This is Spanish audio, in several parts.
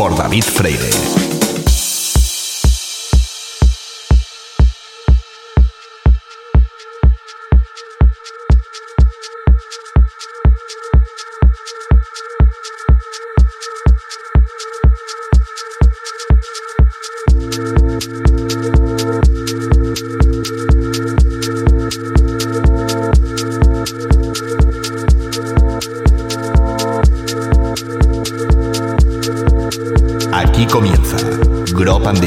por David. Aquí comienza Gropan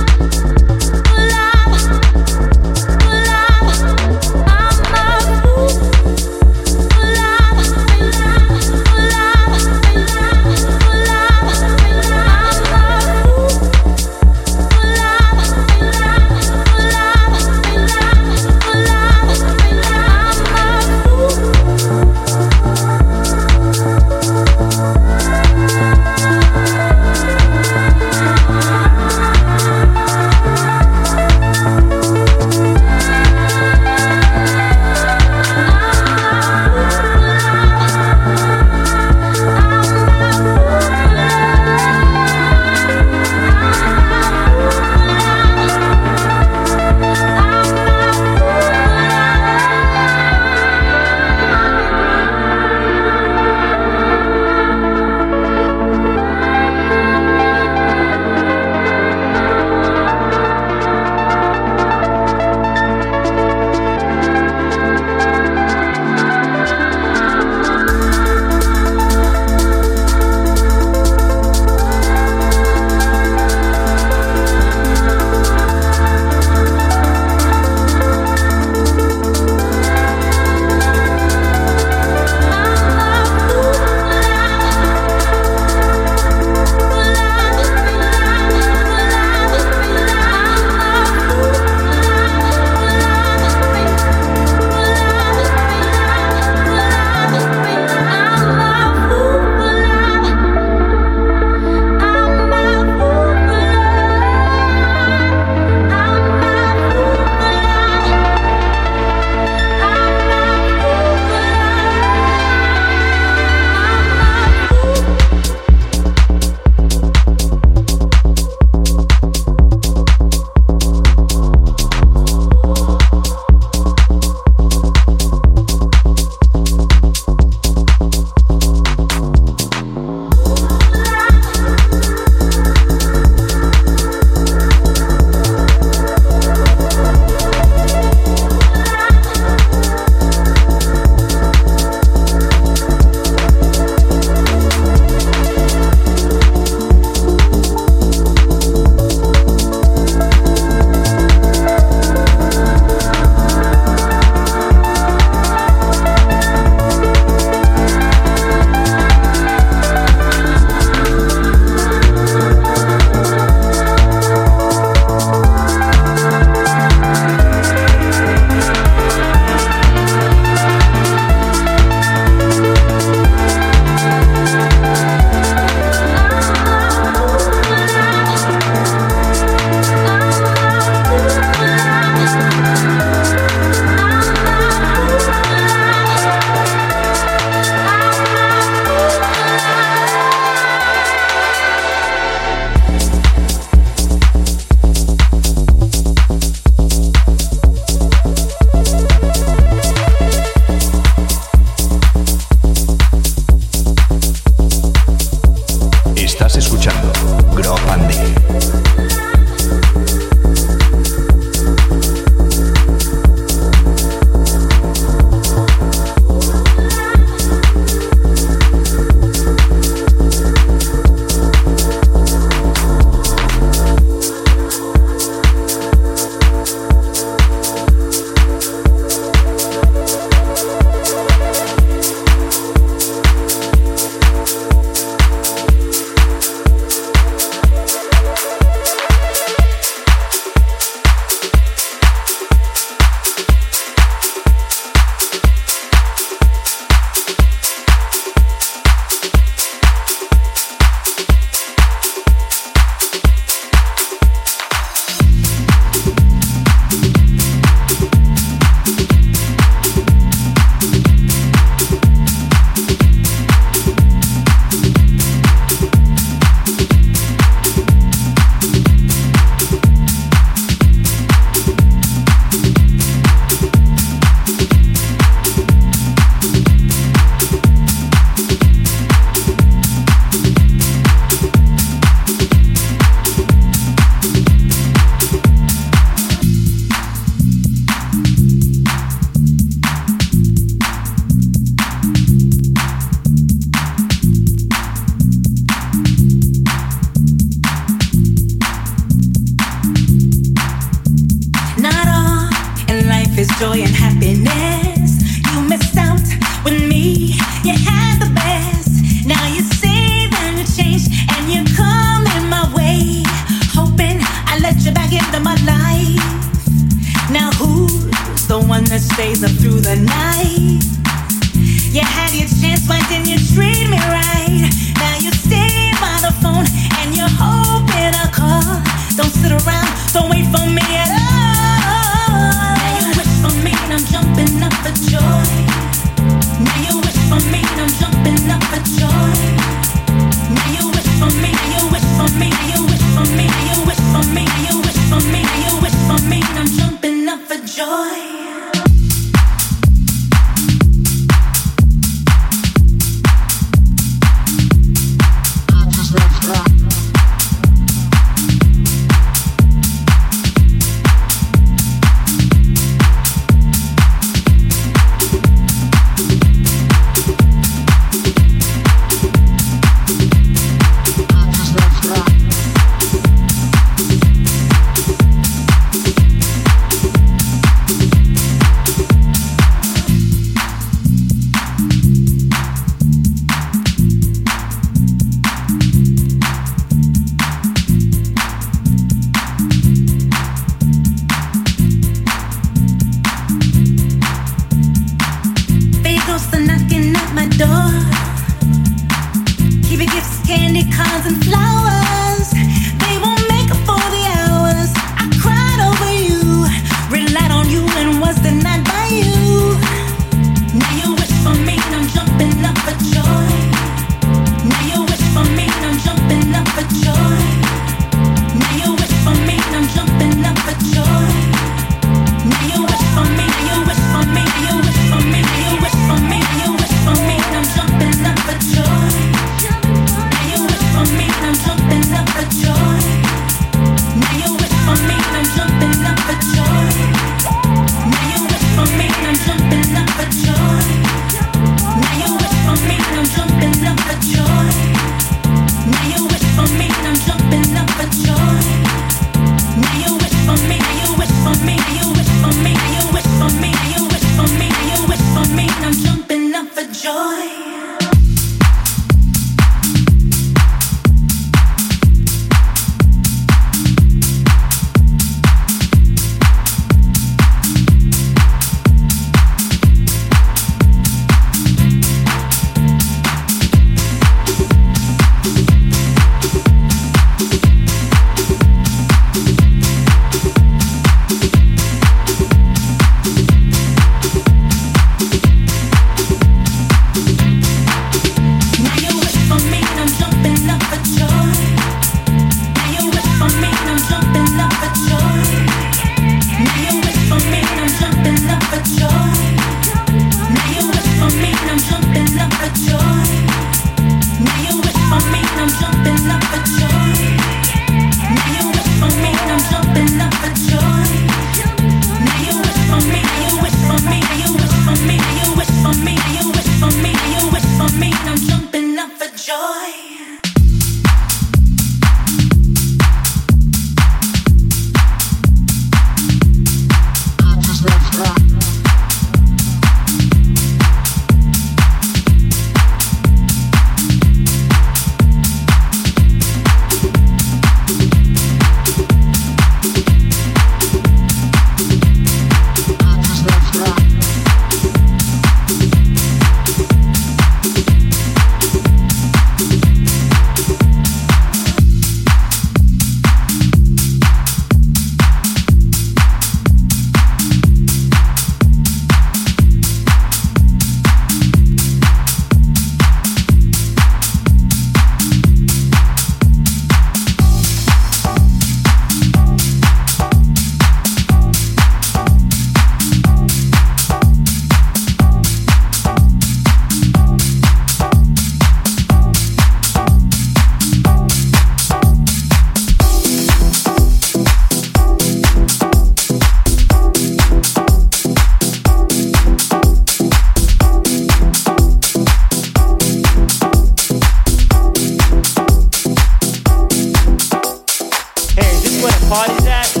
party's at?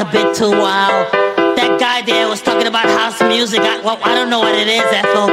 A bit too wild. That guy there was talking about house music. I, well, I don't know what it is, Ethel.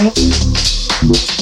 Tchau.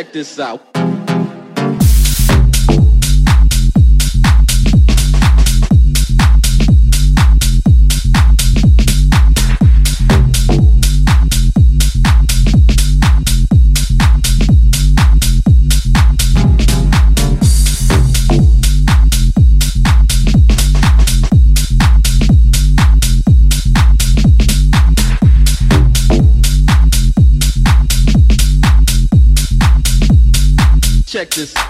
Check this out. Check this.